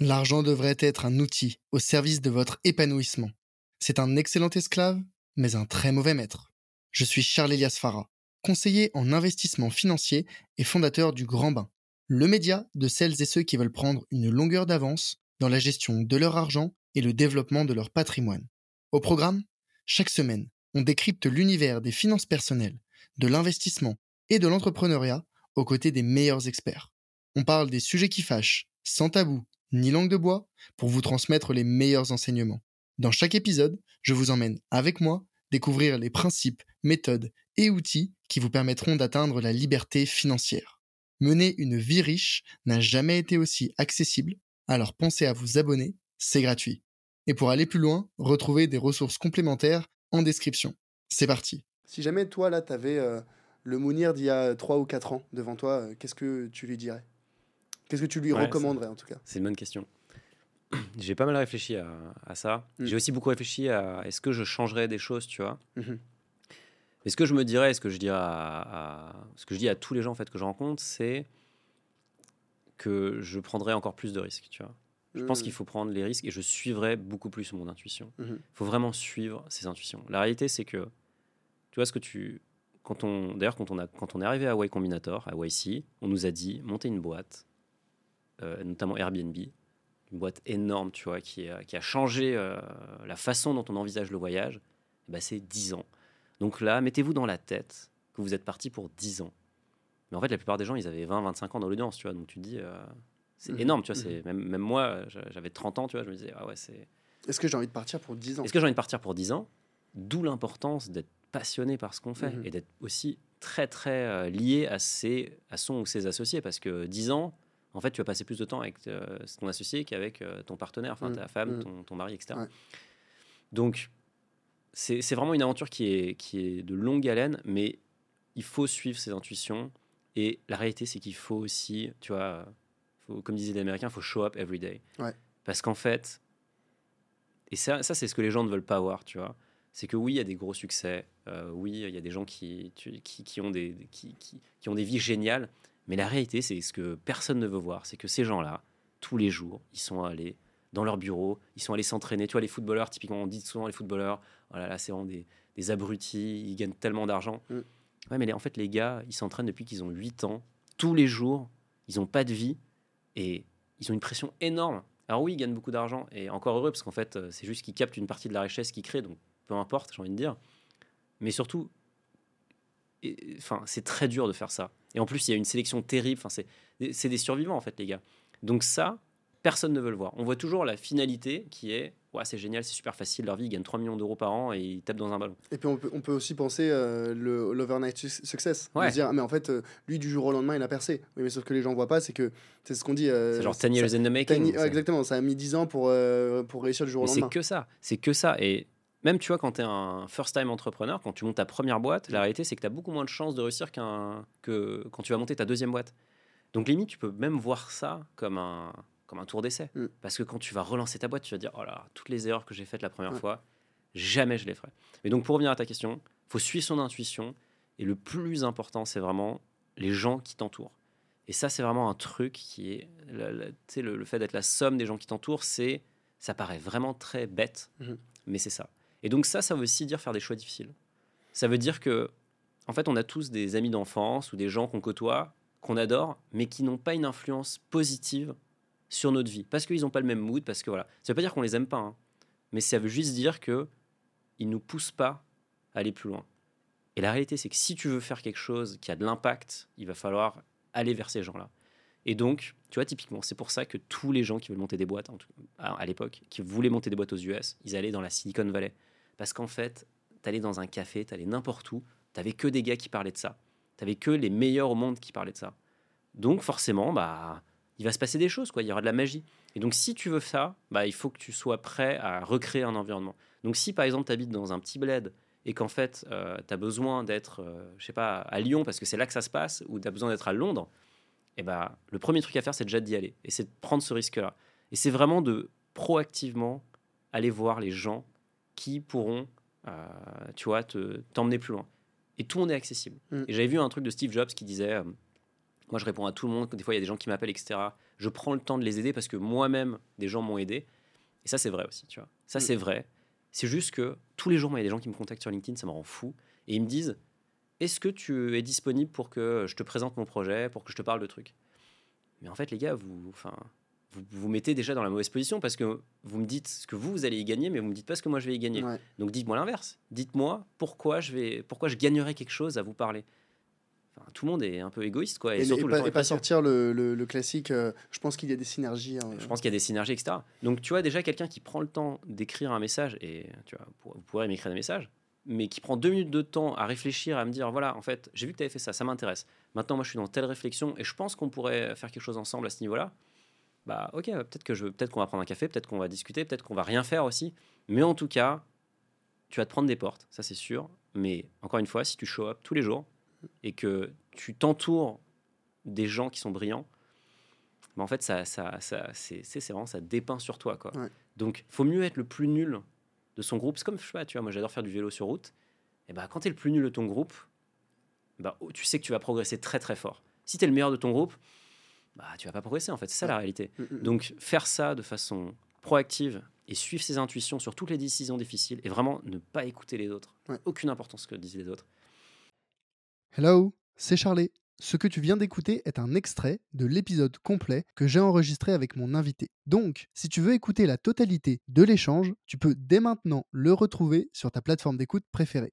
L'argent devrait être un outil au service de votre épanouissement. C'est un excellent esclave, mais un très mauvais maître. Je suis Charles Elias Farah, conseiller en investissement financier et fondateur du Grand Bain, le média de celles et ceux qui veulent prendre une longueur d'avance dans la gestion de leur argent et le développement de leur patrimoine. Au programme, chaque semaine, on décrypte l'univers des finances personnelles, de l'investissement et de l'entrepreneuriat aux côtés des meilleurs experts. On parle des sujets qui fâchent, sans tabou ni langue de bois, pour vous transmettre les meilleurs enseignements. Dans chaque épisode, je vous emmène avec moi découvrir les principes, méthodes et outils qui vous permettront d'atteindre la liberté financière. Mener une vie riche n'a jamais été aussi accessible, alors pensez à vous abonner, c'est gratuit. Et pour aller plus loin, retrouvez des ressources complémentaires en description. C'est parti. Si jamais toi, là, tu avais euh, le Mounir d'il y a 3 ou 4 ans devant toi, euh, qu'est-ce que tu lui dirais? Qu'est-ce que tu lui recommanderais en tout cas? C'est une bonne question. J'ai pas mal réfléchi à, ça. Mm. J'ai aussi beaucoup réfléchi à est-ce que je changerais des choses, tu vois? Mm-hmm. est ce que je me dirais, ce que je dirais à, ce que je dis à tous les gens en fait que je rencontre, c'est que je prendrais encore plus de risques, tu vois? Je pense mm. qu'il faut prendre les risques et je suivrai beaucoup plus mon intuition. Il mm-hmm. faut vraiment suivre ses intuitions. La réalité, c'est que tu vois ce que tu quand on d'ailleurs quand on a quand on est arrivé à Y Combinator à YC, on nous a dit montez une boîte, notamment Airbnb, une boîte énorme, tu vois, qui, a, qui a changé euh, la façon dont on envisage le voyage, bah, c'est 10 ans. Donc là, mettez-vous dans la tête que vous êtes parti pour 10 ans. Mais en fait, la plupart des gens, ils avaient 20, 25 ans dans l'audience, tu vois. Donc tu te dis, euh, c'est mmh. énorme, tu vois. Mmh. même, même moi, j'avais 30 ans, tu vois, je me disais, ah ouais, c'est. Est-ce que j'ai envie de partir pour 10 ans? Est-ce que j'ai envie de partir pour 10 ans? D'où l'importance d'être passionné par ce qu'on fait mmh. et d'être aussi très, très lié à, ses, à son ou ses associés. Parce que 10 ans, en fait, tu vas passer plus de temps avec euh, ton associé qu'avec euh, ton partenaire, enfin mm. ta femme, mm. ton, mari, etc. Donc, c'est vraiment une aventure qui est, qui est de longue haleine, mais il faut suivre ses intuitions. Et la réalité, c'est qu'il faut aussi, tu vois, faut, comme disaient les Américains, il faut show up every day. Parce qu'en fait, et ça, ça c'est ce que les gens ne veulent pas voir, tu vois. C'est que oui, il y a des gros succès, euh, oui, il y a des gens qui, qui, qui, ont des, qui, qui, ont des vies géniales, mais la réalité, c'est ce que personne ne veut voir, c'est que ces gens-là, tous les jours, ils sont allés dans leur bureau, ils sont allés s'entraîner. Tu vois, les footballeurs, typiquement, on dit souvent les footballeurs, oh là, c'est vraiment des, des, abrutis, ils gagnent tellement d'argent. Mm. Ouais, mais en fait, les gars, ils s'entraînent depuis qu'ils ont 8 ans, tous les jours, ils n'ont pas de vie et ils ont une pression énorme. Alors oui, ils gagnent beaucoup d'argent et encore heureux parce qu'en fait, euh, c'est juste qu'ils captent une partie de la richesse qu'ils créent, donc peu importe, j'ai envie de dire. Mais surtout, enfin, c'est très dur de faire ça. Et en plus, il y a une sélection terrible. Enfin, c'est des survivants, en fait, les gars. Donc ça, personne ne veut le voir. On voit toujours la finalité qui est ouais, c'est génial, c'est super facile, leur vie, ils gagnent 3 millions d'euros par an et ils tapent dans un ballon. Et puis on peut, on peut aussi penser euh, le l'overnight success. Ouais. Dire, ah, mais en fait, euh, lui, du jour au lendemain, il a percé. Oui, mais sauf que les gens voient pas, c'est que c'est ce qu'on dit. Euh, c'est genre 10 years in the making. exactement, ça a mis 10 ans pour, euh, pour réussir du jour au lendemain. C'est que ça, c'est que ça. Et même, tu vois, quand tu es un first-time entrepreneur, quand tu montes ta première boîte, la réalité, c'est que tu as beaucoup moins de chances de réussir qu'un, que quand tu vas monter ta deuxième boîte. Donc, limite, tu peux même voir ça comme un, comme un tour d'essai. Mm. Parce que quand tu vas relancer ta boîte, tu vas dire, oh là, toutes les erreurs que j'ai faites la première fois, jamais je les ferai. Et donc, pour revenir à ta question, faut suivre son intuition. Et le plus important, c'est vraiment les gens qui t'entourent. Et ça, c'est vraiment un truc qui est. Le, le, le fait d'être la somme des gens qui t'entourent, c'est. Ça paraît vraiment très bête, mm-hmm. mais c'est ça. Et donc ça, ça veut aussi dire faire des choix difficiles. Ça veut dire que, en fait, on a tous des amis d'enfance ou des gens qu'on côtoie, qu'on adore, mais qui n'ont pas une influence positive sur notre vie, parce qu'ils n'ont pas le même mood, parce que voilà. Ça veut pas dire qu'on les aime pas, hein. mais ça veut juste dire que ils nous poussent pas à aller plus loin. Et la réalité, c'est que si tu veux faire quelque chose qui a de l'impact, il va falloir aller vers ces gens-là. Et donc, tu vois, typiquement, c'est pour ça que tous les gens qui veulent monter des boîtes, à l'époque, qui voulaient monter des boîtes aux US, ils allaient dans la Silicon Valley. Parce qu'en fait, t'allais dans un café, t'allais n'importe où, t'avais que des gars qui parlaient de ça. T'avais que les meilleurs au monde qui parlaient de ça. Donc forcément, bah, il va se passer des choses, quoi. Il y aura de la magie. Et donc si tu veux ça, bah, il faut que tu sois prêt à recréer un environnement. Donc si par exemple tu habites dans un petit bled et qu'en fait euh, tu as besoin d'être, euh, je sais pas, à Lyon parce que c'est là que ça se passe, ou tu as besoin d'être à Londres, et eh bah, le premier truc à faire c'est déjà d'y aller. Et c'est de prendre ce risque-là. Et c'est vraiment de proactivement aller voir les gens qui pourront, euh, tu vois, te, t'emmener plus loin. Et tout le monde est accessible. Mm. Et j'avais vu un truc de Steve Jobs qui disait, euh, moi je réponds à tout le monde, des fois il y a des gens qui m'appellent, etc. Je prends le temps de les aider parce que moi-même, des gens m'ont aidé. Et ça, c'est vrai aussi, tu vois. Ça, mm. c'est vrai. C'est juste que tous les jours, il y a des gens qui me contactent sur LinkedIn, ça me rend fou. Et ils me disent Est-ce que tu es disponible pour que je te présente mon projet, pour que je te parle de trucs? Mais en fait, les gars, vous, enfin, vous vous mettez déjà dans la mauvaise position parce que vous me dites ce que vous, vous allez y gagner, mais vous me dites pas ce que moi je vais y gagner. Donc dites-moi l'inverse. Dites-moi pourquoi je vais, pourquoi je gagnerais quelque chose à vous parler. tout le monde est un peu égoïste, quoi. Et, surtout, pas, pas sortir le, le, classique. Euh, je pense qu'il y a des synergies. Hein. Je pense qu'il y a des synergies, etc. Donc tu vois déjà quelqu'un qui prend le temps d'écrire un message et tu vois, vous pourrez m'écrire des messages, mais qui prend deux minutes de temps à réfléchir, à me dire voilà, en fait, j'ai vu que tu avais fait ça, ça m'intéresse. Maintenant, moi, je suis dans telle réflexion et je pense qu'on pourrait faire quelque chose ensemble à ce niveau-là bah ok, peut-être que je, peut-être qu'on va prendre un café, peut-être qu'on va discuter, peut-être qu'on va rien faire aussi. Mais en tout cas, tu vas te prendre des portes, ça c'est sûr. Mais encore une fois, si tu show up tous les jours et que tu t'entoures des gens qui sont brillants, bah en fait, ça, ça, ça c'est, vraiment ça dépeint sur toi quoi. Donc, faut mieux être le plus nul de son groupe. C'est comme je sais pas, tu vois, moi j'adore faire du vélo sur route. Et bah quand tu es le plus nul de ton groupe, bah, tu sais que tu vas progresser très très fort. Si tu es le meilleur de ton groupe, bah, tu vas pas progresser en fait. C'est ça la réalité. Mm, mm. Donc faire ça de façon proactive et suivre ses intuitions sur toutes les décisions difficiles et vraiment ne pas écouter les autres. Aucune importance ce que disent les autres. Hello, c'est Charlie. Ce que tu viens d'écouter est un extrait de l'épisode complet que j'ai enregistré avec mon invité. Donc, si tu veux écouter la totalité de l'échange, tu peux dès maintenant le retrouver sur ta plateforme d'écoute préférée.